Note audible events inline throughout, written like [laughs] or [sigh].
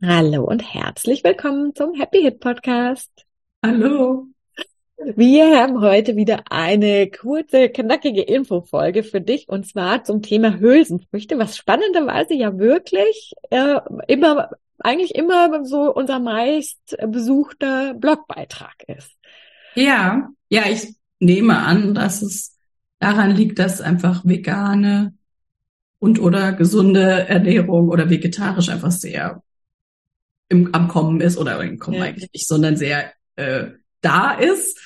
Hallo und herzlich willkommen zum Happy Hit Podcast. Hallo. Wir haben heute wieder eine kurze, knackige Infofolge für dich und zwar zum Thema Hülsenfrüchte, was spannenderweise ja wirklich äh, immer, eigentlich immer so unser meist besuchter Blogbeitrag ist. Ja, ja, ich nehme an, dass es daran liegt, dass einfach vegane und oder gesunde Ernährung oder vegetarisch einfach sehr im, am Kommen ist oder im Kommen ja. eigentlich nicht, sondern sehr äh, da ist.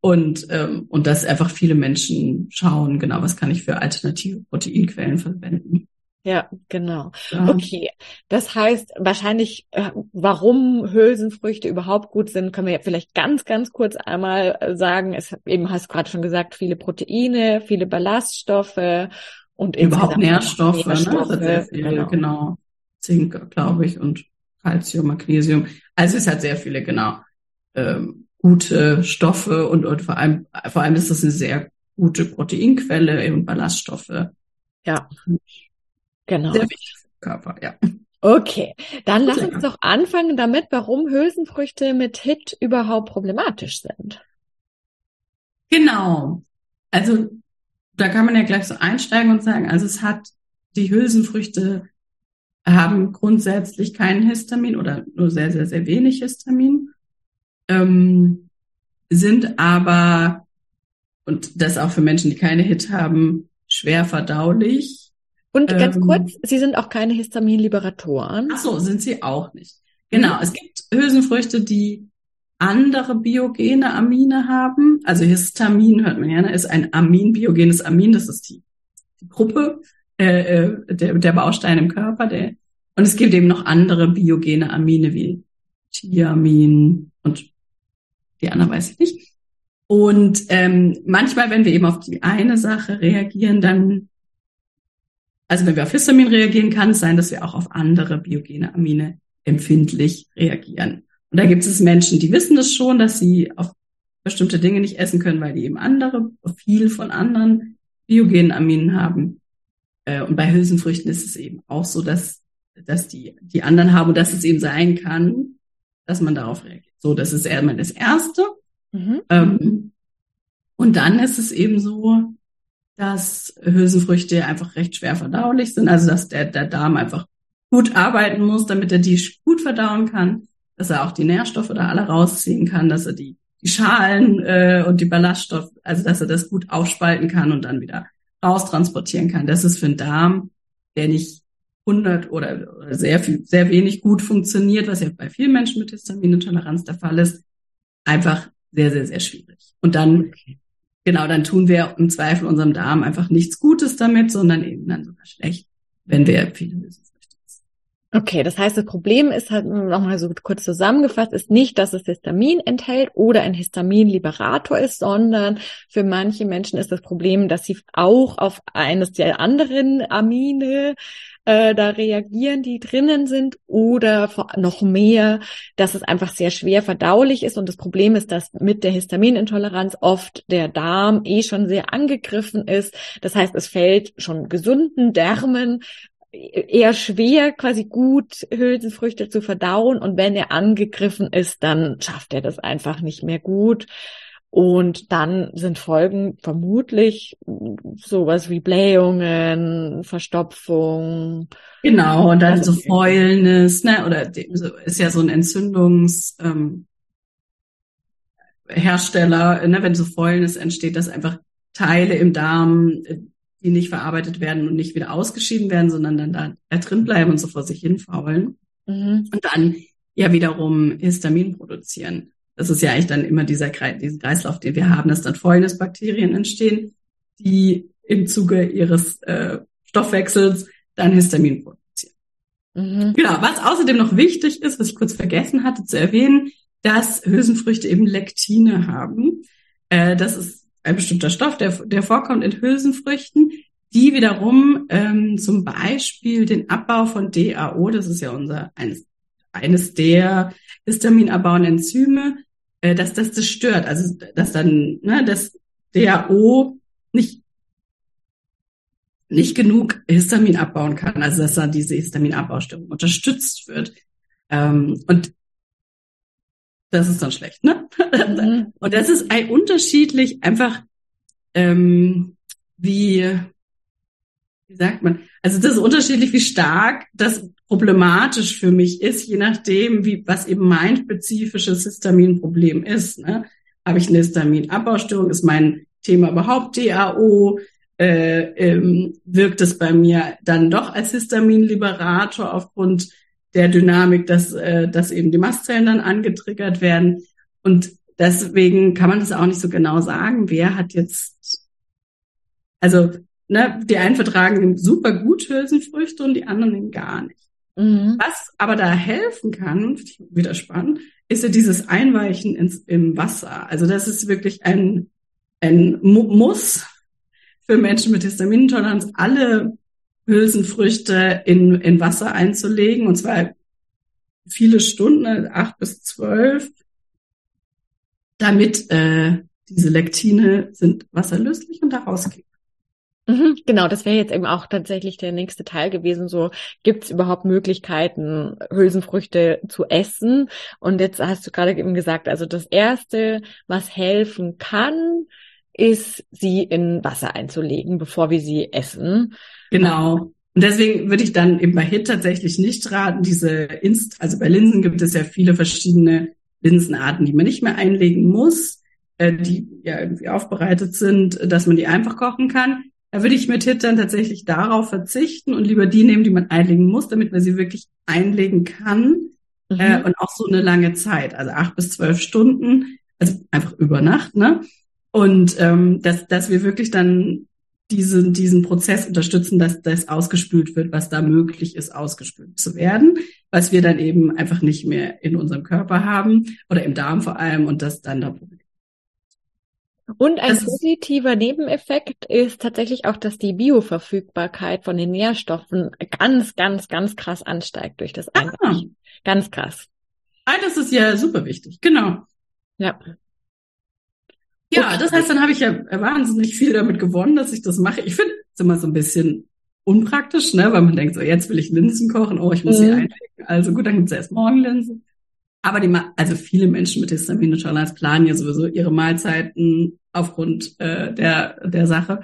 Und, ähm, und dass einfach viele Menschen schauen, genau, was kann ich für alternative Proteinquellen verwenden. Ja, genau. Ja. Okay. Das heißt, wahrscheinlich, äh, warum Hülsenfrüchte überhaupt gut sind, können wir ja vielleicht ganz, ganz kurz einmal äh, sagen. Es eben hast du gerade schon gesagt, viele Proteine, viele Ballaststoffe und überhaupt Nährstoffe, Nährstoffe, ne? Sehr viel, genau. genau. Zink, glaube ich, und Calcium, Magnesium. Also es hat sehr viele, genau, ähm, gute Stoffe und, und vor allem, vor allem ist das eine sehr gute Proteinquelle und Ballaststoffe. Ja. Genau. Sehr wichtig für den Körper, ja. Okay, dann lass uns doch anfangen damit, warum Hülsenfrüchte mit HIT überhaupt problematisch sind. Genau. Also da kann man ja gleich so einsteigen und sagen, also es hat die Hülsenfrüchte haben grundsätzlich keinen Histamin oder nur sehr, sehr, sehr wenig Histamin, ähm, sind aber, und das auch für Menschen, die keine HIT haben, schwer verdaulich. Und ganz ähm, kurz, sie sind auch keine Histaminliberatoren. Ach so, sind sie auch nicht. Genau, mhm. es gibt Hülsenfrüchte, die andere biogene Amine haben. Also Histamin hört man ja, ne, ist ein Amin, biogenes Amin, das ist die, die Gruppe äh, äh, der, der Baustein im Körper. Der, und es gibt eben noch andere biogene Amine wie Thiamin und die anderen weiß ich nicht. Und ähm, manchmal, wenn wir eben auf die eine Sache reagieren, dann, also wenn wir auf Histamin reagieren, kann es sein, dass wir auch auf andere biogene Amine empfindlich reagieren. Und da gibt es Menschen, die wissen das schon, dass sie auf bestimmte Dinge nicht essen können, weil die eben andere, viel von anderen biogenen Aminen haben. Äh, und bei Hülsenfrüchten ist es eben auch so, dass, dass die, die anderen haben und dass es eben sein kann, dass man darauf reagiert. So, das ist erstmal das Erste. Mhm. Ähm, und dann ist es eben so, dass Hülsenfrüchte einfach recht schwer verdaulich sind, also dass der, der Darm einfach gut arbeiten muss, damit er die gut verdauen kann, dass er auch die Nährstoffe da alle rausziehen kann, dass er die, die Schalen äh, und die Ballaststoffe, also dass er das gut aufspalten kann und dann wieder raustransportieren kann. Das ist für einen Darm, der nicht 100 oder, oder sehr viel, sehr wenig gut funktioniert, was ja bei vielen Menschen mit Histaminintoleranz der Fall ist, einfach sehr, sehr, sehr schwierig. Und dann, okay. genau, dann tun wir im Zweifel unserem Darm einfach nichts Gutes damit, sondern eben dann sogar schlecht, wenn wir viele Lösungen Okay, das heißt, das Problem ist halt nochmal so kurz zusammengefasst, ist nicht, dass es Histamin enthält oder ein Histaminliberator ist, sondern für manche Menschen ist das Problem, dass sie auch auf eines der anderen Amine äh, da reagieren, die drinnen sind oder noch mehr, dass es einfach sehr schwer verdaulich ist. Und das Problem ist, dass mit der Histaminintoleranz oft der Darm eh schon sehr angegriffen ist. Das heißt, es fällt schon gesunden Därmen eher schwer, quasi gut Hülsenfrüchte zu verdauen. Und wenn er angegriffen ist, dann schafft er das einfach nicht mehr gut. Und dann sind Folgen vermutlich sowas wie Blähungen, Verstopfung. Genau, und dann also, so Fäulnis, ne, oder ist ja so ein Entzündungs, ähm, Hersteller, ne, wenn so Fäulnis entsteht, dass einfach Teile im Darm, die nicht verarbeitet werden und nicht wieder ausgeschieden werden, sondern dann da drin bleiben und so vor sich hin faulen. Mhm. Und dann ja wiederum Histamin produzieren. Das ist ja eigentlich dann immer dieser diesen Kreislauf, den wir haben, dass dann Fäulnisbakterien entstehen, die im Zuge ihres äh, Stoffwechsels dann Histamin produzieren. Mhm. Genau, was außerdem noch wichtig ist, was ich kurz vergessen hatte zu erwähnen, dass Hülsenfrüchte eben Lektine haben. Äh, das ist ein bestimmter Stoff, der, der vorkommt in Hülsenfrüchten, die wiederum ähm, zum Beispiel den Abbau von DAO, das ist ja unser eines, eines der histaminabbauenden Enzyme, äh, dass das das stört. Also dass dann ne, das DAO nicht nicht genug Histamin abbauen kann, also dass dann diese Histaminabbaustörung unterstützt wird. Ähm, und das ist dann schlecht, ne? Mhm. [laughs] Und das ist ein unterschiedlich einfach ähm, wie wie sagt man? Also das ist unterschiedlich, wie stark das problematisch für mich ist, je nachdem, wie was eben mein spezifisches Histaminproblem ist. Ne? Habe ich eine Histaminabbaustörung? Ist mein Thema überhaupt DAO? Äh, ähm, wirkt es bei mir dann doch als Histaminliberator aufgrund der Dynamik, dass, äh, dass eben die Mastzellen dann angetriggert werden. Und deswegen kann man das auch nicht so genau sagen, wer hat jetzt, also ne, die einen vertragen super gut Hülsenfrüchte und die anderen gar nicht. Mhm. Was aber da helfen kann, wieder spannend, ist ja dieses Einweichen ins, im Wasser. Also das ist wirklich ein, ein Muss für Menschen mit Histaminintoleranz, alle Hülsenfrüchte in, in Wasser einzulegen, und zwar viele Stunden, acht bis zwölf, damit äh, diese Lektine sind wasserlöslich und da rausgehen. Mhm, genau, das wäre jetzt eben auch tatsächlich der nächste Teil gewesen. So, gibt es überhaupt Möglichkeiten, Hülsenfrüchte zu essen? Und jetzt hast du gerade eben gesagt, also das Erste, was helfen kann, ist, sie in Wasser einzulegen, bevor wir sie essen. Genau. Und deswegen würde ich dann eben bei HIT tatsächlich nicht raten, diese Inst, also bei Linsen gibt es ja viele verschiedene Linsenarten, die man nicht mehr einlegen muss, äh, die ja irgendwie aufbereitet sind, dass man die einfach kochen kann. Da würde ich mit HIT dann tatsächlich darauf verzichten und lieber die nehmen, die man einlegen muss, damit man sie wirklich einlegen kann. Mhm. Äh, und auch so eine lange Zeit, also acht bis zwölf Stunden, also einfach über Nacht, ne? Und ähm, dass, dass wir wirklich dann diesen, diesen Prozess unterstützen, dass das ausgespült wird, was da möglich ist, ausgespült zu werden, was wir dann eben einfach nicht mehr in unserem Körper haben oder im Darm vor allem und das dann da und ein das positiver Nebeneffekt ist tatsächlich auch, dass die Bioverfügbarkeit von den Nährstoffen ganz, ganz, ganz krass ansteigt durch das Einweichen. Ah. Ganz krass. Ah, das ist ja super wichtig, genau. Ja. Ja, okay. das heißt, dann habe ich ja wahnsinnig viel damit gewonnen, dass ich das mache. Ich finde es immer so ein bisschen unpraktisch, ne, weil man denkt, so jetzt will ich Linsen kochen, oh, ich muss mhm. sie einlegen. Also gut, dann gibt's erst morgen Linsen. Aber die, also viele Menschen mit Histaminintoleranz planen ja sowieso ihre Mahlzeiten aufgrund äh, der, der Sache.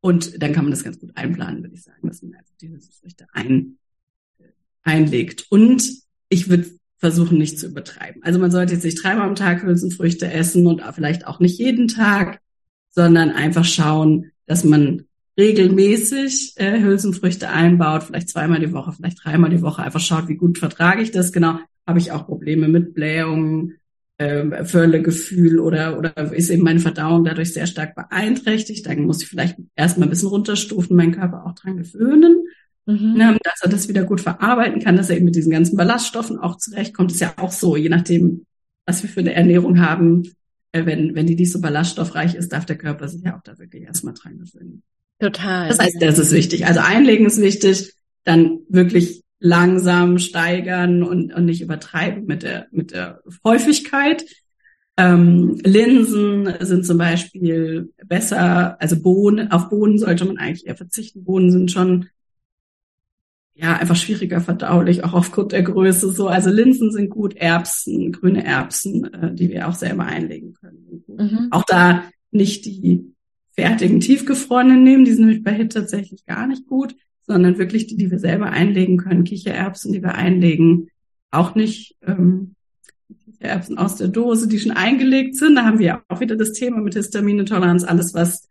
Und dann kann man das ganz gut einplanen, würde ich sagen, dass man einfach diese Früchte ein, einlegt. Und ich würde versuchen, nicht zu übertreiben. Also man sollte jetzt nicht dreimal am Tag Hülsenfrüchte essen und vielleicht auch nicht jeden Tag, sondern einfach schauen, dass man regelmäßig äh, Hülsenfrüchte einbaut, vielleicht zweimal die Woche, vielleicht dreimal die Woche, einfach schaut, wie gut vertrage ich das genau. Habe ich auch Probleme mit Blähungen, äh, Völlegefühl oder, oder ist eben meine Verdauung dadurch sehr stark beeinträchtigt. Dann muss ich vielleicht erstmal ein bisschen runterstufen, meinen Körper auch dran gewöhnen, mhm. ne, dass er das wieder gut verarbeiten kann, dass er eben mit diesen ganzen Ballaststoffen auch zurechtkommt. ist ja auch so, je nachdem, was wir für eine Ernährung haben. Äh, wenn, wenn die nicht so ballaststoffreich ist, darf der Körper sich ja auch da wirklich erstmal dran gewöhnen. Total. Das heißt, das ist wichtig. Also einlegen ist wichtig, dann wirklich langsam steigern und, und nicht übertreiben mit der, mit der Häufigkeit. Ähm, Linsen sind zum Beispiel besser, also Bohnen, auf Bohnen sollte man eigentlich eher verzichten. Bohnen sind schon ja einfach schwieriger verdaulich, auch aufgrund der Größe so. Also Linsen sind gut, Erbsen, grüne Erbsen, äh, die wir auch selber einlegen können. Mhm. Auch da nicht die fertigen tiefgefrorenen nehmen. Die sind nämlich bei HIT tatsächlich gar nicht gut, sondern wirklich die, die wir selber einlegen können. Kichererbsen, die wir einlegen, auch nicht ähm, Kichererbsen aus der Dose, die schon eingelegt sind. Da haben wir auch wieder das Thema mit Histaminintoleranz. Alles, was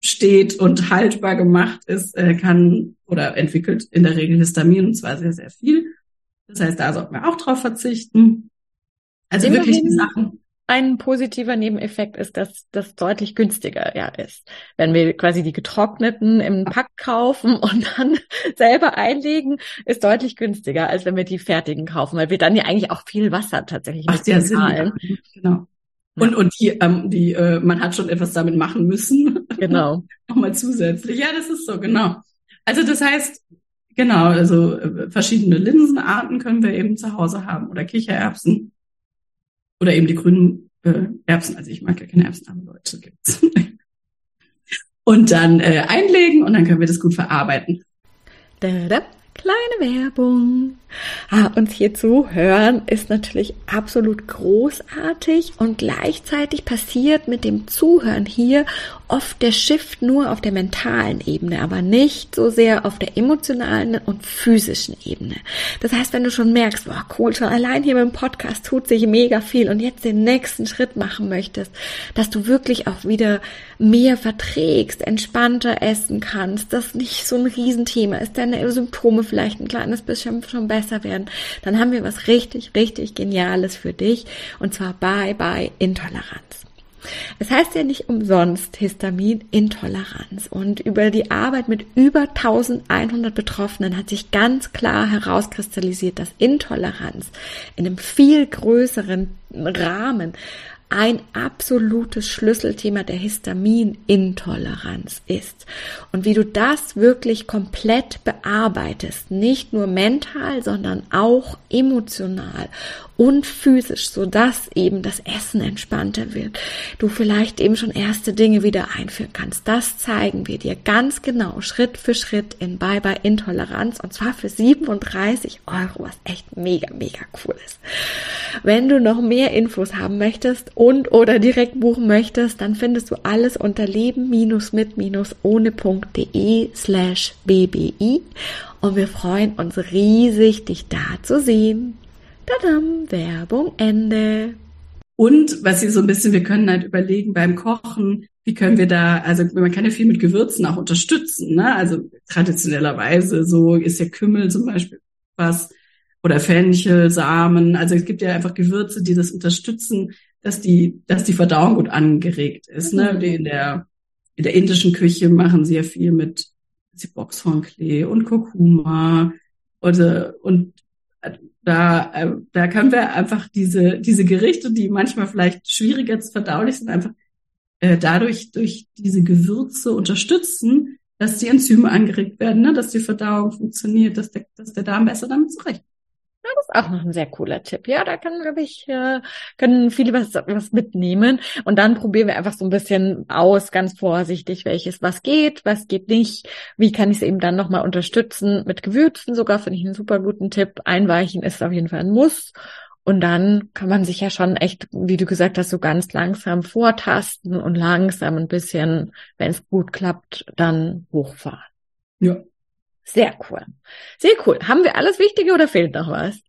steht und haltbar gemacht ist, äh, kann oder entwickelt in der Regel Histamin und zwar sehr, sehr viel. Das heißt, da sollten wir auch drauf verzichten. Also Immerhin wirklich die Sachen. Ein positiver Nebeneffekt ist, dass das deutlich günstiger ja ist. Wenn wir quasi die getrockneten im Pack kaufen [laughs] und dann selber einlegen, ist deutlich günstiger, als wenn wir die fertigen kaufen, weil wir dann ja eigentlich auch viel Wasser tatsächlich ja Sinn, ja. genau. Und, und die, ähm, die, äh, man hat schon etwas damit machen müssen. [laughs] Genau. Nochmal zusätzlich. Ja, das ist so, genau. Also das heißt, genau, also äh, verschiedene Linsenarten können wir eben zu Hause haben oder Kichererbsen oder eben die grünen äh, Erbsen. Also ich mag ja keine Erbsen, aber Leute gibt's. [laughs] und dann äh, einlegen und dann können wir das gut verarbeiten. Da, da. Kleine Werbung. Ah, uns hier zuhören ist natürlich absolut großartig und gleichzeitig passiert mit dem Zuhören hier oft der Shift nur auf der mentalen Ebene, aber nicht so sehr auf der emotionalen und physischen Ebene. Das heißt, wenn du schon merkst, boah, cool, schon allein hier beim Podcast tut sich mega viel und jetzt den nächsten Schritt machen möchtest, dass du wirklich auch wieder mehr verträgst, entspannter essen kannst, das nicht so ein Riesenthema ist, deine Symptome vielleicht ein kleines bisschen schon besser werden, dann haben wir was richtig, richtig Geniales für dich und zwar Bye Bye Intoleranz. Es heißt ja nicht umsonst Histaminintoleranz und über die Arbeit mit über 1100 Betroffenen hat sich ganz klar herauskristallisiert, dass Intoleranz in einem viel größeren Rahmen ein absolutes Schlüsselthema der Histaminintoleranz ist. Und wie du das wirklich komplett bearbeitest, nicht nur mental, sondern auch emotional und physisch, so dass eben das Essen entspannter wird. Du vielleicht eben schon erste Dinge wieder einführen kannst. Das zeigen wir dir ganz genau, Schritt für Schritt in Bye Bye Intoleranz und zwar für 37 Euro, was echt mega, mega cool ist. Wenn du noch mehr Infos haben möchtest und oder direkt buchen möchtest, dann findest du alles unter leben-mit-ohne.de slash bbi und wir freuen uns riesig, dich da zu sehen. Tadam, Werbung, Ende. Und was sie so ein bisschen, wir können halt überlegen beim Kochen, wie können wir da, also man kann ja viel mit Gewürzen auch unterstützen, ne? Also traditionellerweise, so ist ja Kümmel zum Beispiel was oder Fenchel, Samen. Also es gibt ja einfach Gewürze, die das unterstützen, dass die, dass die Verdauung gut angeregt ist. Ne? Mhm. In der in der indischen Küche machen sie ja viel mit Boxhornklee und Kurkuma oder und da, äh, da können wir einfach diese, diese Gerichte, die manchmal vielleicht schwieriger zu verdaulich sind, einfach äh, dadurch durch diese Gewürze unterstützen, dass die Enzyme angeregt werden, ne? dass die Verdauung funktioniert, dass der, dass der Darm besser damit zurecht. Ja, das ist auch noch ein sehr cooler Tipp. Ja, da kann, glaube ich, äh, können viele was, was mitnehmen. Und dann probieren wir einfach so ein bisschen aus, ganz vorsichtig, welches was geht, was geht nicht. Wie kann ich es eben dann nochmal unterstützen? Mit Gewürzen sogar finde ich einen super guten Tipp. Einweichen ist auf jeden Fall ein Muss. Und dann kann man sich ja schon echt, wie du gesagt hast, so ganz langsam vortasten und langsam ein bisschen, wenn es gut klappt, dann hochfahren. Ja, sehr cool. Sehr cool. Haben wir alles Wichtige oder fehlt noch was?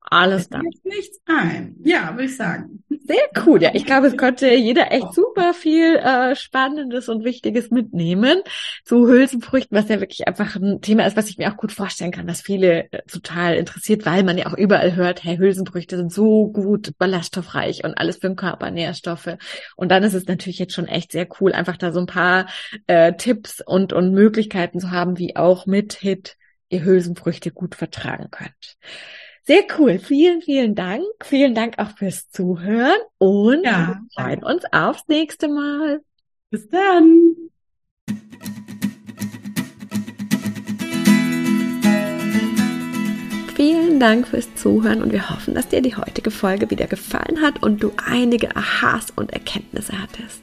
Alles da. nichts ein. Ja, würde ich sagen. Sehr cool. Ja, ich glaube, es konnte jeder echt super viel äh, Spannendes und Wichtiges mitnehmen zu Hülsenfrüchten, was ja wirklich einfach ein Thema ist, was ich mir auch gut vorstellen kann, dass viele äh, total interessiert, weil man ja auch überall hört, hey, Hülsenfrüchte sind so gut ballaststoffreich und alles für den Körper, Nährstoffe. Und dann ist es natürlich jetzt schon echt sehr cool, einfach da so ein paar äh, Tipps und, und Möglichkeiten zu haben, wie auch mit HIT ihr Hülsenfrüchte gut vertragen könnt. Sehr cool. Vielen, vielen Dank. Vielen Dank auch fürs Zuhören und ja, wir freuen uns aufs nächste Mal. Bis dann. Vielen Dank fürs Zuhören und wir hoffen, dass dir die heutige Folge wieder gefallen hat und du einige Aha's und Erkenntnisse hattest.